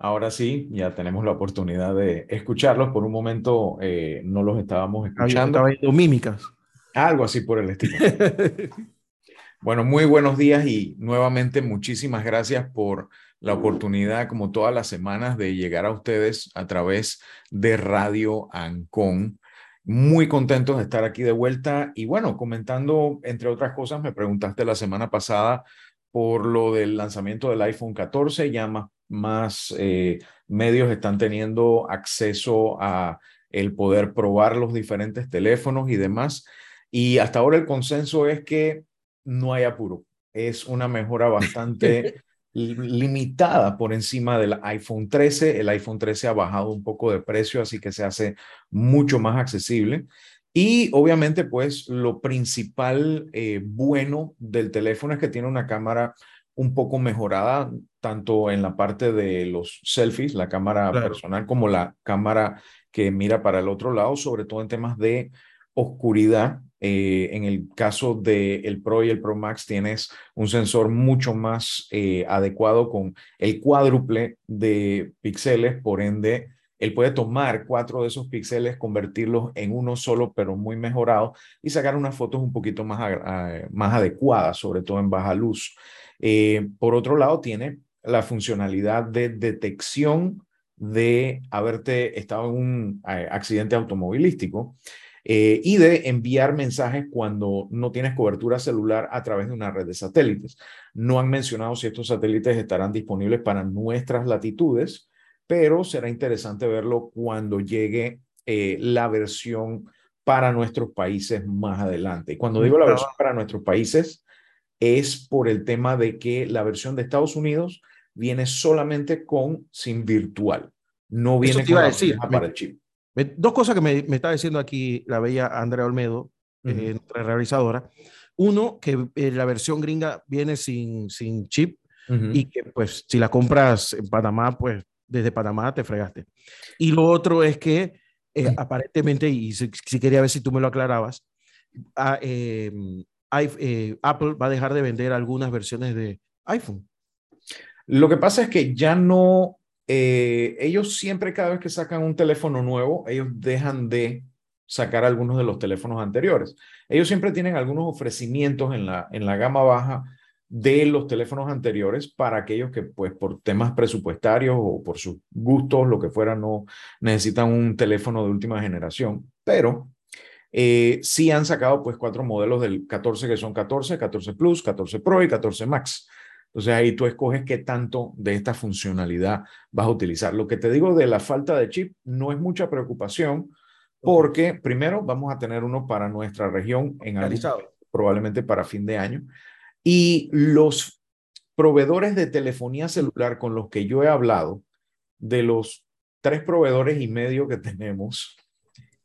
Ahora sí, ya tenemos la oportunidad de escucharlos. Por un momento eh, no los estábamos escuchando. Estaba viendo mímicas. Algo así por el estilo. bueno, muy buenos días y nuevamente muchísimas gracias por la oportunidad, como todas las semanas, de llegar a ustedes a través de Radio Ancon. Muy contentos de estar aquí de vuelta y bueno, comentando, entre otras cosas, me preguntaste la semana pasada por lo del lanzamiento del iPhone 14, ya más más eh, medios están teniendo acceso a el poder probar los diferentes teléfonos y demás. Y hasta ahora el consenso es que no hay apuro. Es una mejora bastante limitada por encima del iPhone 13. El iPhone 13 ha bajado un poco de precio, así que se hace mucho más accesible. Y obviamente, pues lo principal eh, bueno del teléfono es que tiene una cámara un poco mejorada, tanto en la parte de los selfies, la cámara personal, como la cámara que mira para el otro lado, sobre todo en temas de oscuridad. Eh, en el caso del el Pro y el Pro Max tienes un sensor mucho más eh, adecuado con el cuádruple de píxeles, por ende, él puede tomar cuatro de esos píxeles, convertirlos en uno solo, pero muy mejorado, y sacar unas fotos un poquito más, más adecuadas, sobre todo en baja luz. Eh, por otro lado, tiene la funcionalidad de detección de haberte estado en un eh, accidente automovilístico eh, y de enviar mensajes cuando no tienes cobertura celular a través de una red de satélites. No han mencionado si estos satélites estarán disponibles para nuestras latitudes, pero será interesante verlo cuando llegue la versión para nuestros países más adelante. Y cuando digo la versión para nuestros países, es por el tema de que la versión de Estados Unidos viene solamente con SIM virtual, no viene con la para el chip. dos cosas que me, me, está diciendo aquí la bella Andrea Olmedo, uh realizadora. Uno, que eh, la versión gringa viene sin, sin chip y que pues si la compras en Panamá, pues desde Panamá te fregaste. Y lo otro es que eh, aparentemente, y si, quería ver si tú me lo aclarabas, em, eh, Apple va a dejar de vender algunas versiones de iPhone. Lo que pasa es que ya no, eh, ellos siempre cada vez que sacan un teléfono nuevo, ellos dejan de sacar algunos de los teléfonos anteriores. Ellos siempre tienen algunos ofrecimientos en la, en la gama baja de los teléfonos anteriores para aquellos que pues por temas presupuestarios o por sus gustos, lo que fuera, no necesitan un teléfono de última generación. Pero eh, sí han sacado pues cuatro modelos del 14 que son 14, 14 Plus, 14 Pro y 14 Max. Entonces ahí tú escoges qué tanto de esta funcionalidad vas a utilizar. Lo que te digo de la falta de chip no es mucha preocupación porque primero vamos a tener uno para nuestra región en algún, probablemente para fin de año. Y los proveedores de telefonía celular con los que yo he hablado, de los tres proveedores y medio que tenemos,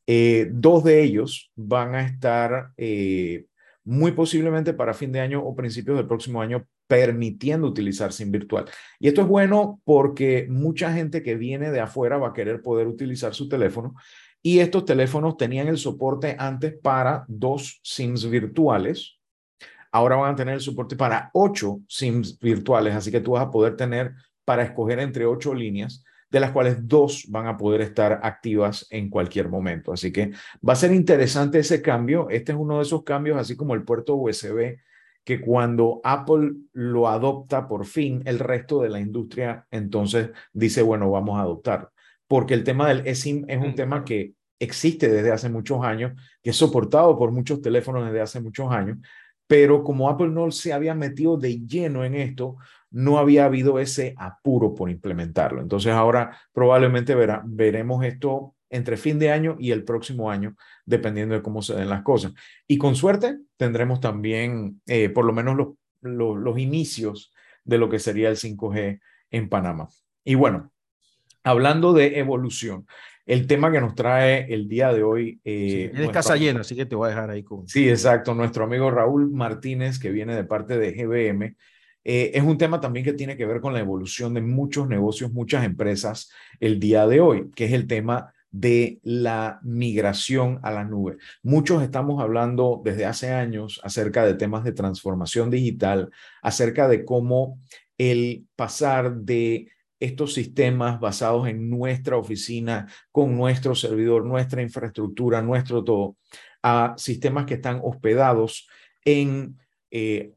eh, dos de ellos van a estar eh, muy posiblemente para fin de año o principios del próximo año permitiendo utilizar SIM virtual. Y esto es bueno porque mucha gente que viene de afuera va a querer poder utilizar su teléfono y estos teléfonos tenían el soporte antes para dos SIMs virtuales. Ahora van a tener el soporte para ocho SIMs virtuales, así que tú vas a poder tener para escoger entre ocho líneas de las cuales dos van a poder estar activas en cualquier momento. Así que va a ser interesante ese cambio. Este es uno de esos cambios, así como el puerto USB, que cuando Apple lo adopta por fin, el resto de la industria entonces dice, bueno, vamos a adoptar. Porque el tema del eSIM es un mm, tema que existe desde hace muchos años, que es soportado por muchos teléfonos desde hace muchos años, pero como Apple no se había metido de lleno en esto, no había habido ese apuro por implementarlo. Entonces ahora probablemente veremos esto entre fin de año y el próximo año, dependiendo de cómo se den las cosas. Y con suerte tendremos también eh, por lo menos los, los, inicios de lo que sería el 5G en Panamá. Y bueno, hablando de evolución, el tema que nos trae el día de hoy. Eh, es casa llena, así que te voy a dejar ahí con. Sí, exacto. Nuestro amigo Raúl Martínez, que viene de parte de GBM, eh, es un tema también que tiene que ver con la evolución de muchos negocios, muchas empresas el día de hoy, que es el tema de la migración a la nube. Muchos estamos hablando desde hace años acerca de temas de transformación digital, acerca de cómo el pasar de estos sistemas basados en nuestra oficina, con nuestro servidor, nuestra infraestructura, nuestro todo, a sistemas que están hospedados en eh,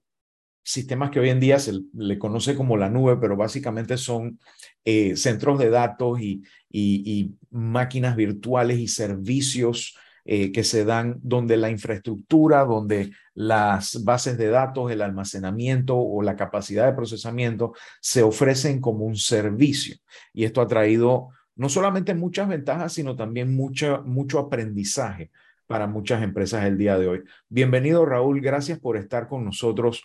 sistemas que hoy en día se le conoce como la nube, pero básicamente son eh, centros de datos y, y, máquinas virtuales y servicios eh, que se dan donde la infraestructura, donde las bases de datos, el almacenamiento o la capacidad de procesamiento se ofrecen como un servicio. Y esto ha traído no solamente muchas ventajas, sino también mucho, mucho aprendizaje para muchas empresas el día de hoy. Bienvenido, Raúl. Gracias por estar con nosotros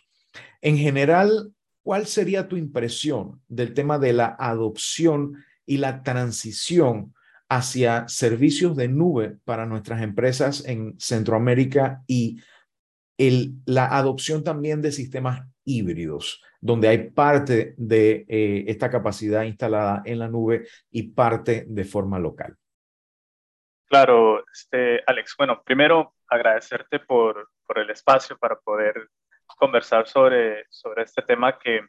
en general, ¿cuál sería tu impresión del tema de la adopción y la transición hacia servicios de nube para nuestras empresas en Centroamérica y la adopción también de sistemas híbridos, donde hay parte de eh, esta capacidad instalada en la nube y parte de forma local? Claro, este, Alex. Bueno, primero agradecerte por, por el espacio para poder conversar sobre, sobre este tema que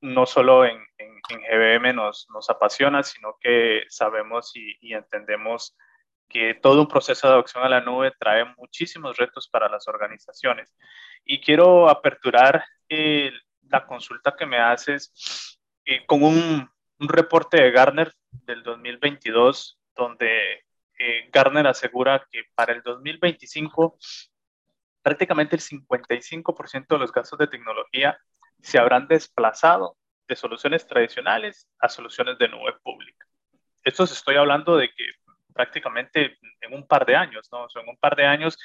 no solo en, en, GBM nos, nos, apasiona, sino que sabemos y, entendemos que todo un proceso de adopción a la nube trae muchísimos retos para las organizaciones. Y quiero aperturar eh, la consulta que me haces eh, con un, un, reporte de Gartner del 2022, donde eh, Gartner asegura que para el 2025 prácticamente el 55% de los gastos de tecnología se habrán desplazado de soluciones tradicionales a soluciones de nube pública. Esto estoy hablando de que prácticamente en un par de años, ¿no? en un par de años,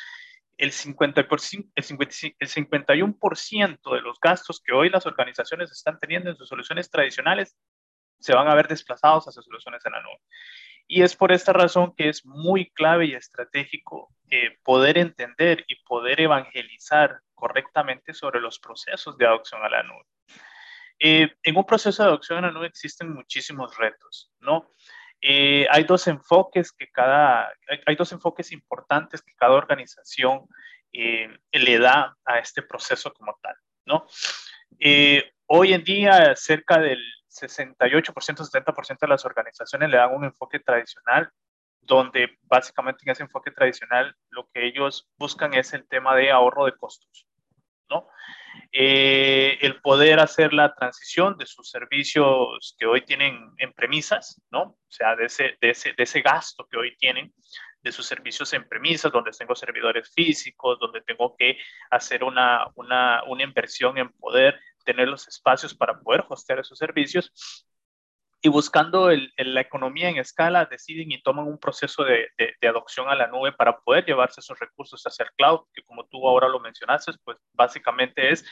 el, 50%, el, 50, el 51% de los gastos que hoy las organizaciones están teniendo en sus soluciones tradicionales se van a ver desplazados hacia soluciones en la nube. Y es por esta razón que es muy clave y estratégico eh, poder entender y poder evangelizar correctamente sobre los procesos de adopción a la nube. Eh, en un proceso de adopción a la nube existen muchísimos retos, ¿no? Eh, hay dos enfoques que cada, hay, dos enfoques importantes que cada organización le da a este proceso como tal, ¿no? hoy en día, cerca del 68%, 70% de las organizaciones le dan un enfoque tradicional, donde básicamente en ese enfoque tradicional lo que ellos buscan es el tema de ahorro de costos, ¿no? Eh, el poder hacer la transición de sus servicios que hoy tienen en premisas, ¿no? O sea, de ese, de ese, de ese gasto que hoy tienen, de sus servicios en premisas, donde tengo servidores físicos, donde tengo que hacer una, una, una inversión en poder tener los espacios para poder hostear esos servicios y buscando la economía en escala, deciden y toman un proceso de, adopción a la nube para poder llevarse esos recursos hacia el cloud, que como tú ahora lo mencionaste, pues básicamente es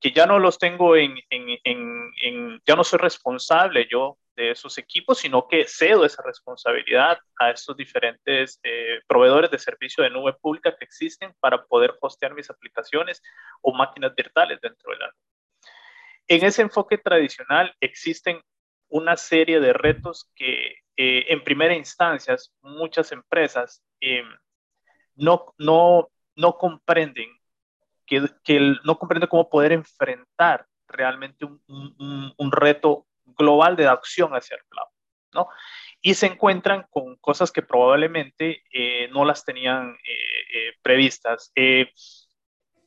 que ya no los tengo en, en, ya no soy responsable yo de esos equipos, sino que cedo esa responsabilidad a estos diferentes eh, proveedores de servicio de nube pública que existen para poder hostear mis aplicaciones o máquinas virtuales dentro de la nube. En ese enfoque tradicional existen una serie de retos que eh, en primera instancia muchas empresas eh, no, no, no comprenden que, que no comprenden cómo poder enfrentar realmente un, un, un, reto global de adopción hacia el cloud, ¿no? Y se encuentran con cosas que probablemente eh, no las tenían previstas.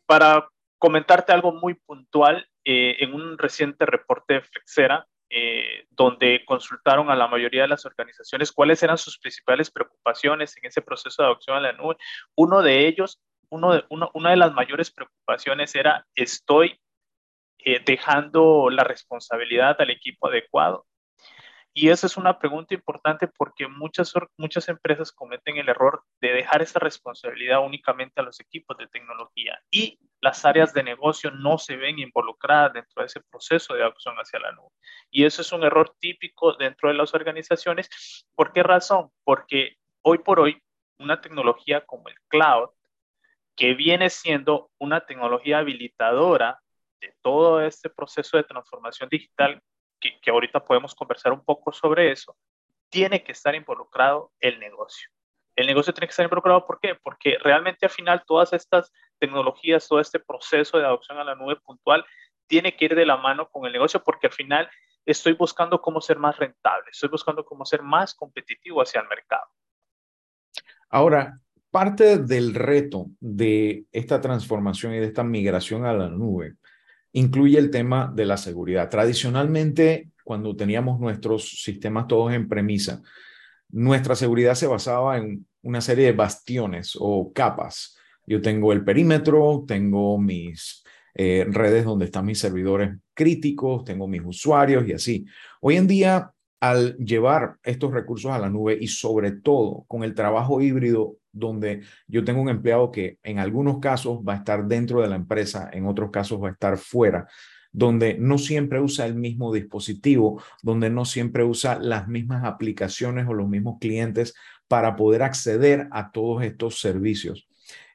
para comentarte algo muy puntual, eh, en un reciente reporte de Flexera, eh, donde consultaron a la mayoría de las organizaciones cuáles eran sus principales preocupaciones en ese proceso de adopción a la nube. Uno de ellos, uno de, una de las mayores preocupaciones era, estoy eh, dejando la responsabilidad al equipo adecuado. Y esa es una pregunta importante porque muchas, muchas empresas cometen el error de dejar esa responsabilidad únicamente a los equipos de tecnología y las áreas de negocio no se ven involucradas dentro de ese proceso de adopción hacia la nube. Y eso es un error típico dentro de las organizaciones. ¿Por qué razón? Porque hoy por hoy una tecnología como el cloud, que viene siendo una tecnología habilitadora de todo este proceso de transformación digital que, ahorita podemos conversar un poco sobre eso, tiene que estar involucrado el negocio. El negocio tiene que estar involucrado, ¿por qué? Porque realmente al final todas estas tecnologías, todo este proceso de adopción a la nube puntual, tiene que ir de la mano con el negocio, porque al final estoy buscando cómo ser más rentable, estoy buscando cómo ser más competitivo hacia el mercado. Ahora, parte del reto de esta transformación y de esta migración a la nube incluye el tema de la seguridad. Tradicionalmente, cuando teníamos nuestros sistemas todos en premisa, nuestra seguridad se basaba en una serie de bastiones o capas. Yo tengo el perímetro, tengo mis eh, redes donde están mis servidores críticos, tengo mis usuarios y así. Hoy en día, al llevar estos recursos a la nube y sobre todo con el trabajo híbrido donde yo tengo un empleado que en algunos casos va a estar dentro de la empresa, en otros casos va a estar fuera, donde no siempre usa el mismo dispositivo, donde no siempre usa las mismas aplicaciones o los mismos clientes para poder acceder a todos estos servicios.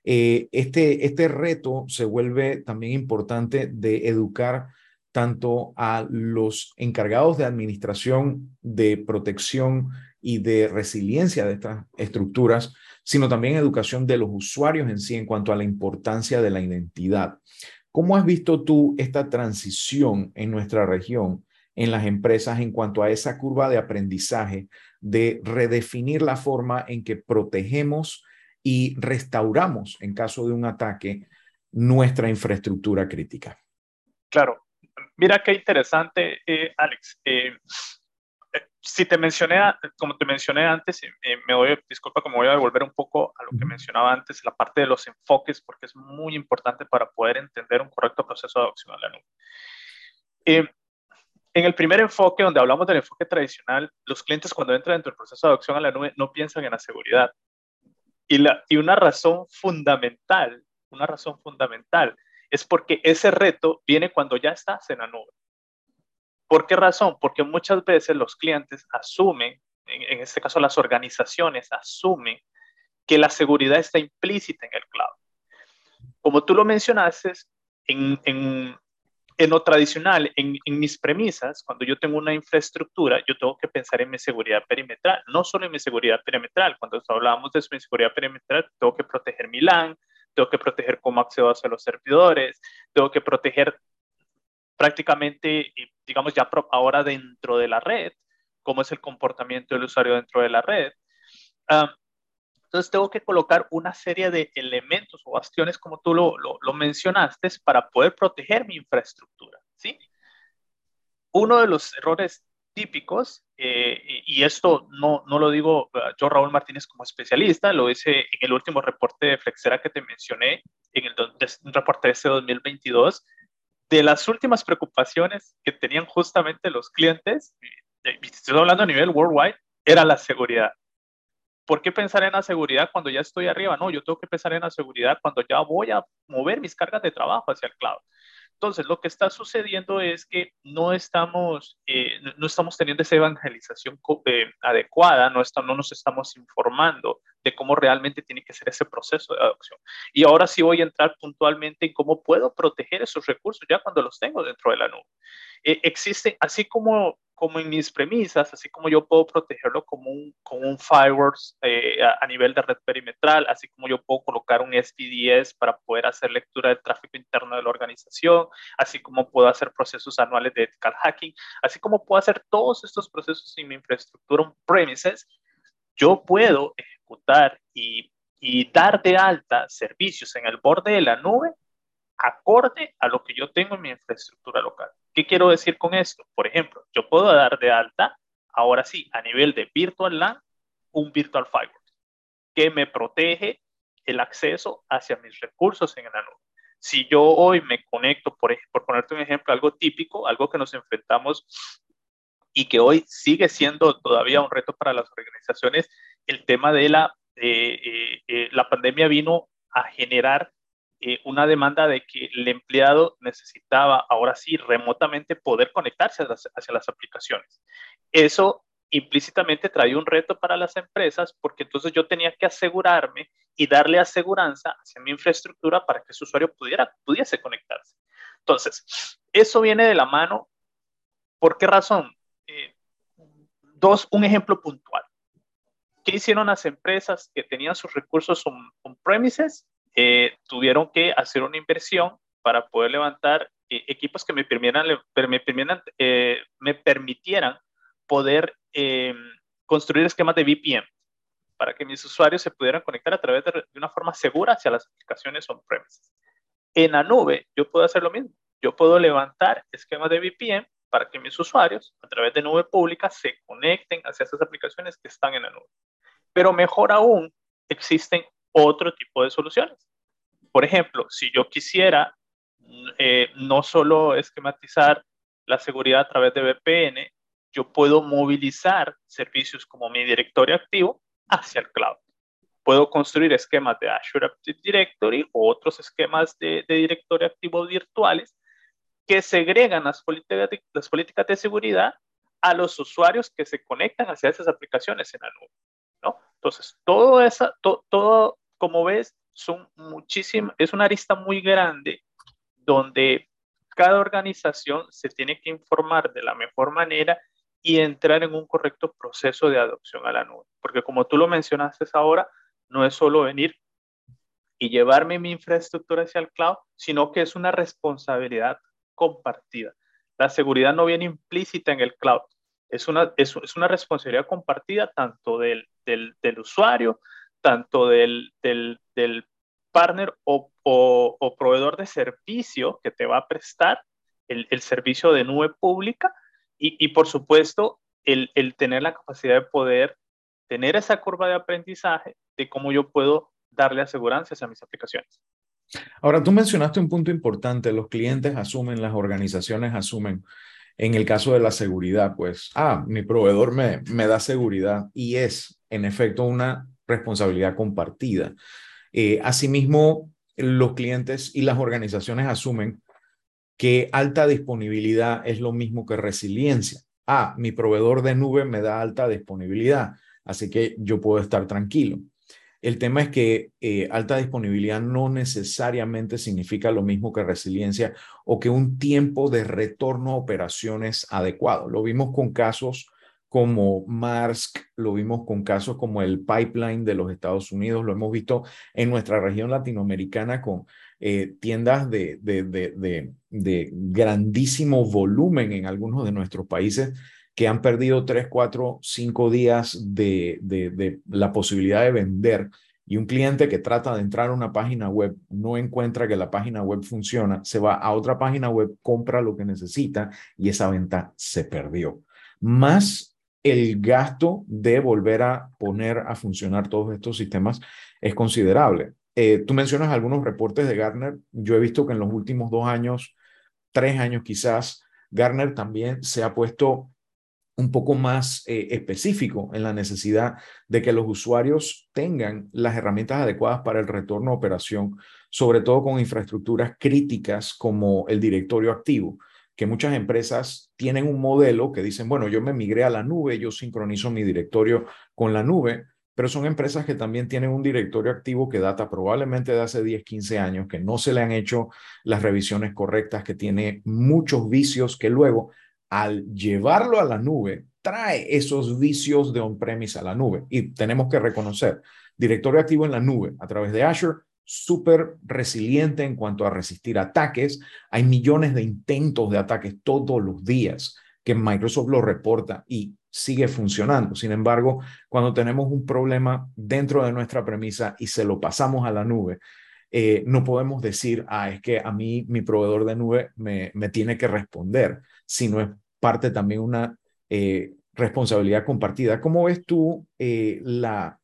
Eh, este, este reto se vuelve también importante de educar tanto a los encargados de administración, de protección y de resiliencia de estas estructuras, sino también educación de los usuarios en sí en cuanto a la importancia de la identidad. ¿Cómo has visto tú esta transición en nuestra región, en las empresas, en cuanto a esa curva de aprendizaje, de redefinir la forma en que protegemos y restauramos, en caso de un ataque, nuestra infraestructura crítica. Claro, mira qué interesante, eh, Alex. Eh, si te mencioné, como te mencioné antes, me voy, disculpa, como voy a devolver un poco a lo que mencionaba antes, la parte de los enfoques, porque es muy importante para poder entender un correcto proceso de adopción a la nube. en el primer enfoque, donde hablamos del enfoque tradicional, los clientes cuando entran dentro del proceso de adopción a la nube no piensan en la seguridad, y, una razón fundamental, una razón fundamental, es porque ese reto viene cuando ya estás en la nube. ¿Por qué razón? Porque muchas veces los clientes asumen, en, este caso las organizaciones asumen que la seguridad está implícita en el cloud. Como tú lo mencionaste, en, en, en lo tradicional, en, mis premisas, cuando yo tengo una infraestructura, yo tengo que pensar en mi seguridad perimetral, no solo en mi seguridad perimetral. Cuando hablábamos de mi seguridad perimetral, tengo que proteger mi LAN, tengo que proteger cómo accedo hacia los servidores, tengo que proteger prácticamente, digamos ya ahora dentro de la red, cómo es el comportamiento del usuario dentro de la red. Ah, entonces tengo que colocar una serie de elementos o bastiones, como tú lo, lo, mencionaste, para poder proteger mi infraestructura. ¿sí? Uno de los errores típicos, eh, y esto no, no lo digo uh, yo, Raúl Martínez, como especialista, lo hice en el último reporte de Flexera que te mencioné, en el reporte de ese 2022, de las últimas preocupaciones que tenían justamente los clientes, estoy hablando a nivel worldwide, era la seguridad. ¿por qué pensar en la seguridad cuando ya estoy arriba? No, yo tengo que pensar en la seguridad cuando ya voy a mover mis cargas de trabajo hacia el cloud. Entonces, lo que está sucediendo es que no estamos, eh, no estamos teniendo esa evangelización eh, adecuada, no, no nos estamos informando de cómo realmente tiene que ser ese proceso de adopción. Y ahora sí voy a entrar puntualmente en cómo puedo proteger esos recursos ya cuando los tengo dentro de la nube. Eh, existen, así como como en mis premisas, así como yo puedo protegerlo como un, como un firewall eh, a, nivel de red perimetral, así como yo puedo colocar un SPDS para poder hacer lectura del tráfico interno de la organización, así como puedo hacer procesos anuales de ethical hacking, así como puedo hacer todos estos procesos en mi infraestructura on-premises, yo puedo ejecutar y, y dar de alta servicios en el borde de la nube acorde a lo que yo tengo en mi infraestructura local. ¿Qué quiero decir con esto? Por ejemplo, yo puedo dar de alta, ahora sí, a nivel de Virtual LAN, un Virtual Firewall que me protege el acceso hacia mis recursos en la nube. Si yo hoy me conecto, por, por ponerte un ejemplo, algo típico, algo que nos enfrentamos y que hoy sigue siendo todavía un reto para las organizaciones, el tema de la, eh, eh, la pandemia vino a generar eh, una demanda de que el empleado necesitaba ahora sí remotamente poder conectarse hacia las, aplicaciones. Eso implícitamente traía un reto para las empresas porque entonces yo tenía que asegurarme y darle aseguranza hacia mi infraestructura para que su usuario pudiera, pudiese conectarse. Entonces, eso viene de la mano. ¿Por qué razón? Eh, dos, un ejemplo puntual. ¿Qué hicieron las empresas que tenían sus recursos on-premises eh, tuvieron que hacer una inversión para poder levantar equipos que me permitieran, me permitieran, me permitieran poder construir esquemas de VPN para que mis usuarios se pudieran conectar a través de, de una forma segura hacia las aplicaciones on-premises. En la nube, yo puedo hacer lo mismo. Yo puedo levantar esquemas de VPN para que mis usuarios, a través de nube pública, se conecten hacia esas aplicaciones que están en la nube. Pero mejor aún, existen otro tipo de soluciones. Por ejemplo, si yo quisiera eh, no solo esquematizar la seguridad a través de VPN, yo puedo movilizar servicios como mi directorio activo hacia el cloud. Puedo construir esquemas de Azure Active Directory o otros esquemas de, directorio activo virtuales que segregan las políticas, de, las políticas de seguridad a los usuarios que se conectan hacia esas aplicaciones en la nube. ¿no? Entonces, todo, esa, todo, como ves, son muchísimas, es una arista muy grande donde cada organización se tiene que informar de la mejor manera y entrar en un correcto proceso de adopción a la nube. Porque como tú lo mencionaste ahora, no es solo venir y llevarme mi infraestructura hacia el cloud, sino que es una responsabilidad compartida. La seguridad no viene implícita en el cloud, es una, es, una responsabilidad compartida tanto del, del, usuario, tanto del, del partner o, o, proveedor de servicio que te va a prestar el, el servicio de nube pública y, y por supuesto el, el, tener la capacidad de poder tener esa curva de aprendizaje de cómo yo puedo darle asegurancias a mis aplicaciones. Ahora, tú mencionaste un punto importante, los clientes asumen, las organizaciones asumen. En el caso de la seguridad, pues, ah, mi proveedor me, me da seguridad y es, en efecto, una responsabilidad compartida. Eh, asimismo, los clientes y las organizaciones asumen que alta disponibilidad es lo mismo que resiliencia. Ah, mi proveedor de nube me da alta disponibilidad así que yo puedo estar tranquilo. El tema es que eh, alta disponibilidad no necesariamente significa lo mismo que resiliencia o que un tiempo de retorno a operaciones adecuado. Lo vimos con casos como Maersk, lo vimos con casos como el pipeline de los Estados Unidos, lo hemos visto en nuestra región latinoamericana con eh, tiendas de, de, de, de grandísimo volumen en algunos de nuestros países que han perdido tres, cuatro, cinco días de, de, la posibilidad de vender y un cliente que trata de entrar a una página web no encuentra que la página web funciona, se va a otra página web, compra lo que necesita y esa venta se perdió. Más el gasto de volver a poner a funcionar todos estos sistemas es considerable. Eh, tú mencionas algunos reportes de Gartner. Yo he visto que en los últimos dos años, tres años quizás, Gartner también se ha puesto un poco más eh, específico en la necesidad de que los usuarios tengan las herramientas adecuadas para el retorno a operación, sobre todo con infraestructuras críticas como el directorio activo, que muchas empresas tienen un modelo que dicen, bueno, yo me migré a la nube, yo sincronizo mi directorio con la nube, pero son empresas que también tienen un directorio activo que data probablemente de hace 10, 15 años, que no se le han hecho las revisiones correctas, que tiene muchos vicios que luego al llevarlo a la nube, trae esos vicios de on-premise a la nube. Y tenemos que reconocer, directorio activo en la nube a través de Azure, súper resiliente en cuanto a resistir ataques. Hay millones de intentos de ataques todos los días que Microsoft lo reporta y sigue funcionando. Sin embargo, cuando tenemos un problema dentro de nuestra premisa y se lo pasamos a la nube, eh, no podemos decir, ah, es que a mí mi proveedor de nube me, tiene que responder, sino es parte también una eh, responsabilidad compartida. ¿Cómo ves tú eh, la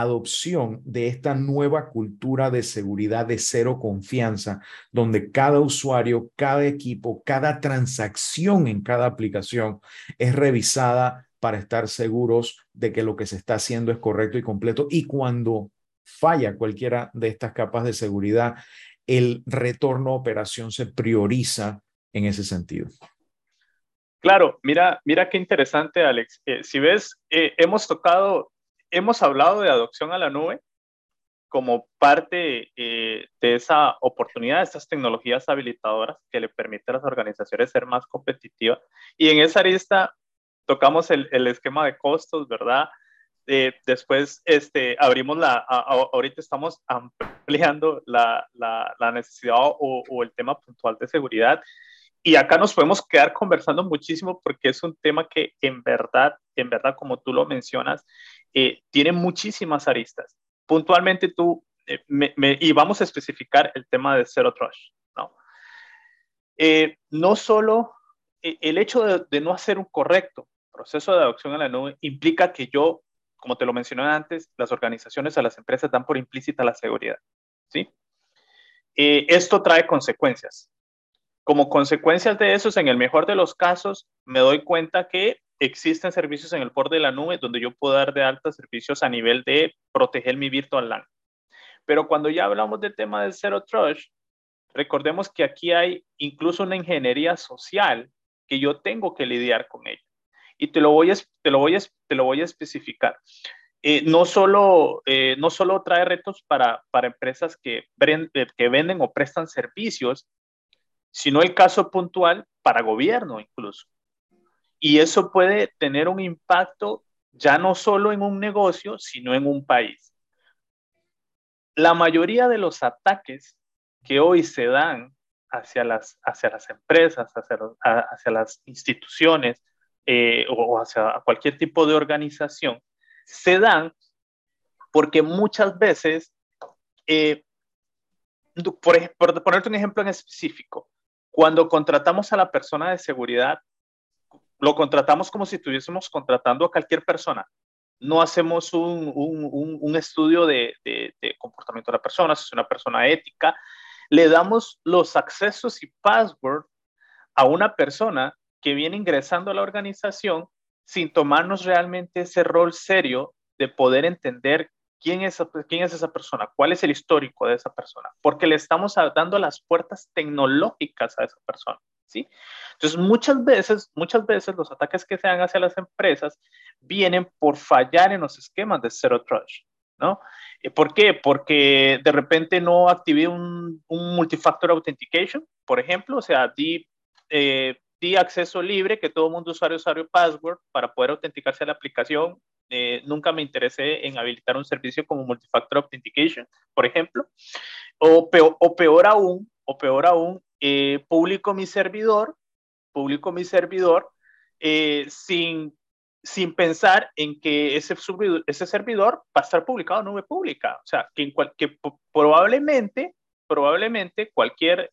adopción de esta nueva cultura de seguridad de cero confianza, donde cada usuario, cada equipo, cada transacción en cada aplicación es revisada para estar seguros de que lo que se está haciendo es correcto y completo y cuando falla cualquiera de estas capas de seguridad, el retorno a operación se prioriza en ese sentido. Claro, mira, mira qué interesante, Alex. Eh, si ves, eh, hemos tocado, hemos hablado de adopción a la nube como parte eh, de esa oportunidad, de estas tecnologías habilitadoras que le permiten a las organizaciones ser más competitivas. Y en esa lista tocamos el, el esquema de costos, ¿verdad? eh, después este, abrimos la, ahorita estamos ampliando la, la, necesidad o, o, el tema puntual de seguridad. Y acá nos podemos quedar conversando muchísimo porque es un tema que en verdad, en verdad, como tú lo mencionas, eh, tiene muchísimas aristas. Puntualmente tú, eh, y vamos a especificar el tema de Zero Trust, ¿no? no solo el hecho de, no hacer un correcto proceso de adopción a la nube implica que yo como te lo mencioné antes, las organizaciones a las empresas dan por implícita la seguridad. ¿sí? Eh, esto trae consecuencias. Como consecuencias de eso, en el mejor de los casos, me doy cuenta que existen servicios en el borde de la nube donde yo puedo dar de alta servicios a nivel de proteger mi virtual LAN. Pero cuando ya hablamos del tema de Zero Trust, recordemos que aquí hay incluso una ingeniería social que yo tengo que lidiar con ella y te lo voy a, te lo voy a, te lo voy a especificar. Eh, no, solo, eh, no solo trae retos para, para empresas que, eh, que venden o prestan servicios, sino el caso puntual para gobierno incluso. Y eso puede tener un impacto ya no solo en un negocio, sino en un país. La mayoría de los ataques que hoy se dan hacia las, hacia las empresas, hacia, hacia las instituciones, eh, o hacia cualquier tipo de organización, se dan porque muchas veces, eh, por, por ponerte un ejemplo en específico, cuando contratamos a la persona de seguridad, lo contratamos como si estuviésemos contratando a cualquier persona. No hacemos un, un, un estudio de, de, de, comportamiento de la persona, si es una persona ética. Le damos los accesos y password a una persona que viene ingresando a la organización sin tomarnos realmente ese rol serio de poder entender quién es, quién es esa persona, cuál es el histórico de esa persona, porque le estamos dando las puertas tecnológicas a esa persona. ¿sí? Entonces, muchas veces, muchas veces los ataques que se dan hacia las empresas vienen por fallar en los esquemas de Zero Trust. ¿no? Eh, ¿Por qué? Porque de repente no activé un, un multifactor authentication, por ejemplo, o sea, di eh, acceso libre, que todo mundo usuario, usuario, password para poder autenticarse a la aplicación. Eh, nunca me interesé en habilitar un servicio como Multifactor Authentication, por ejemplo. O peor, o peor aún, o peor aún, eh, publico mi servidor, publico mi servidor eh, sin, sin pensar en que ese ese servidor va a estar publicado en nube pública. O sea, que, en cual, que probablemente, probablemente cualquier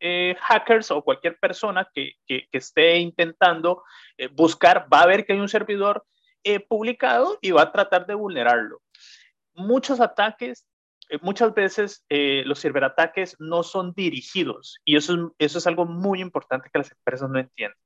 eh, hackers o cualquier persona que, que, esté intentando eh, buscar va a ver que hay un servidor eh, publicado y va a tratar de vulnerarlo. Muchos ataques, muchas veces los ciberataques no son dirigidos y eso, eso es algo muy importante que las empresas no entienden.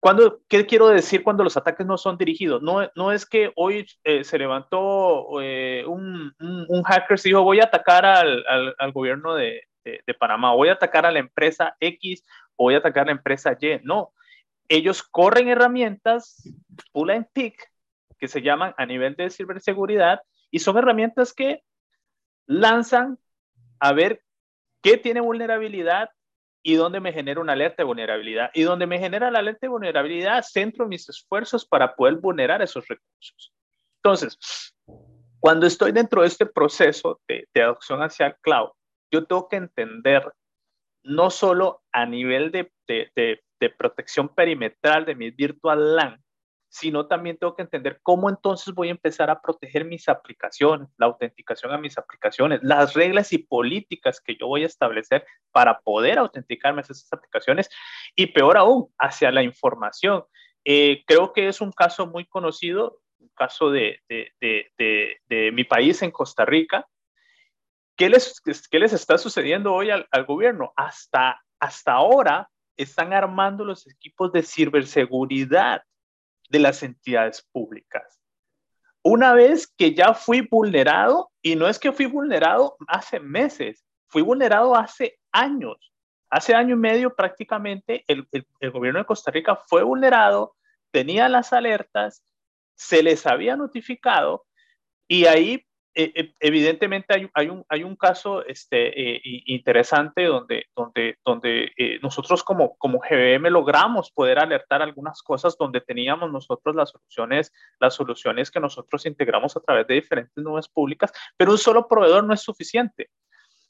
Cuando, ¿Qué quiero decir cuando los ataques no son dirigidos? No, no es que hoy se levantó un, un, hacker y dijo voy a atacar al, al, al gobierno de, de, Panamá. Voy a atacar a la empresa X voy a atacar a la empresa Y. No, ellos corren herramientas pull and pick que se llaman a nivel de ciberseguridad y son herramientas que lanzan a ver qué tiene vulnerabilidad y dónde me genera una alerta de vulnerabilidad. Y donde me genera la alerta de vulnerabilidad, centro mis esfuerzos para poder vulnerar esos recursos. Entonces, cuando estoy dentro de este proceso de, de adopción hacia el cloud, yo tengo que entender no solo a nivel de, protección perimetral de mi virtual LAN, sino también tengo que entender cómo entonces voy a empezar a proteger mis aplicaciones, la autenticación a mis aplicaciones, las reglas y políticas que yo voy a establecer para poder autenticarme a esas aplicaciones y peor aún, hacia la información. Eh, creo que es un caso muy conocido, un caso de mi país en Costa Rica, ¿Qué les, qué les está sucediendo hoy al, al, gobierno? Hasta, hasta ahora están armando los equipos de ciberseguridad de las entidades públicas. Una vez que ya fui vulnerado, y no es que fui vulnerado hace meses, fui vulnerado hace años. Hace año y medio prácticamente el, el, el gobierno de Costa Rica fue vulnerado, tenía las alertas, se les había notificado y ahí evidentemente hay, hay, un, hay un caso este, interesante donde, donde, donde nosotros como, como GBM logramos poder alertar algunas cosas donde teníamos nosotros las soluciones, las soluciones que nosotros integramos a través de diferentes nubes públicas, pero un solo proveedor no es suficiente.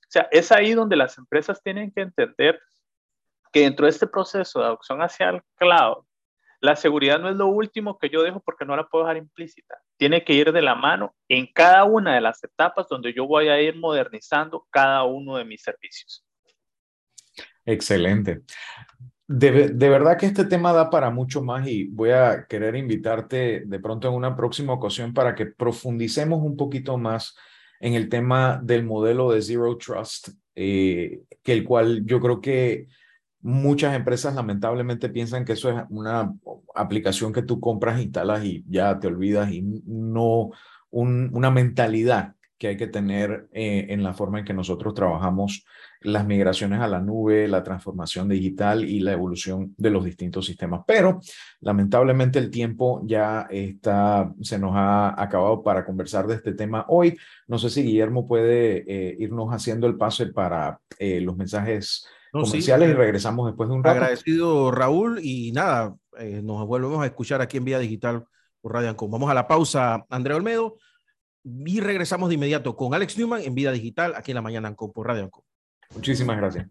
O sea, es ahí donde las empresas tienen que entender que dentro de este proceso de adopción hacia el cloud, la seguridad no es lo último que yo dejo porque no la puedo dejar implícita. Tiene que ir de la mano en cada una de las etapas donde yo voy a ir modernizando cada uno de mis servicios. Excelente. De, de, verdad que este tema da para mucho más y voy a querer invitarte de pronto en una próxima ocasión para que profundicemos un poquito más en el tema del modelo de Zero Trust, eh, que el cual yo creo que Muchas empresas lamentablemente piensan que eso es una aplicación que tú compras, instalas y ya te olvidas y no una mentalidad que hay que tener eh, en la forma en que nosotros trabajamos las migraciones a la nube, la transformación digital y la evolución de los distintos sistemas. Pero lamentablemente el tiempo ya está, se nos ha acabado para conversar de este tema hoy. No sé si Guillermo puede eh, irnos haciendo el pase para eh, los mensajes comerciales y eh, regresamos después de un rato. Agradecido Raúl y nada, eh, nos volvemos a escuchar aquí en Vía Digital por Radio Ancon. Vamos a la pausa, Andrea Olmedo, y regresamos de inmediato con Alex Newman en Vida Digital aquí en la mañana Ancon por Radio Ancon. Muchísimas gracias.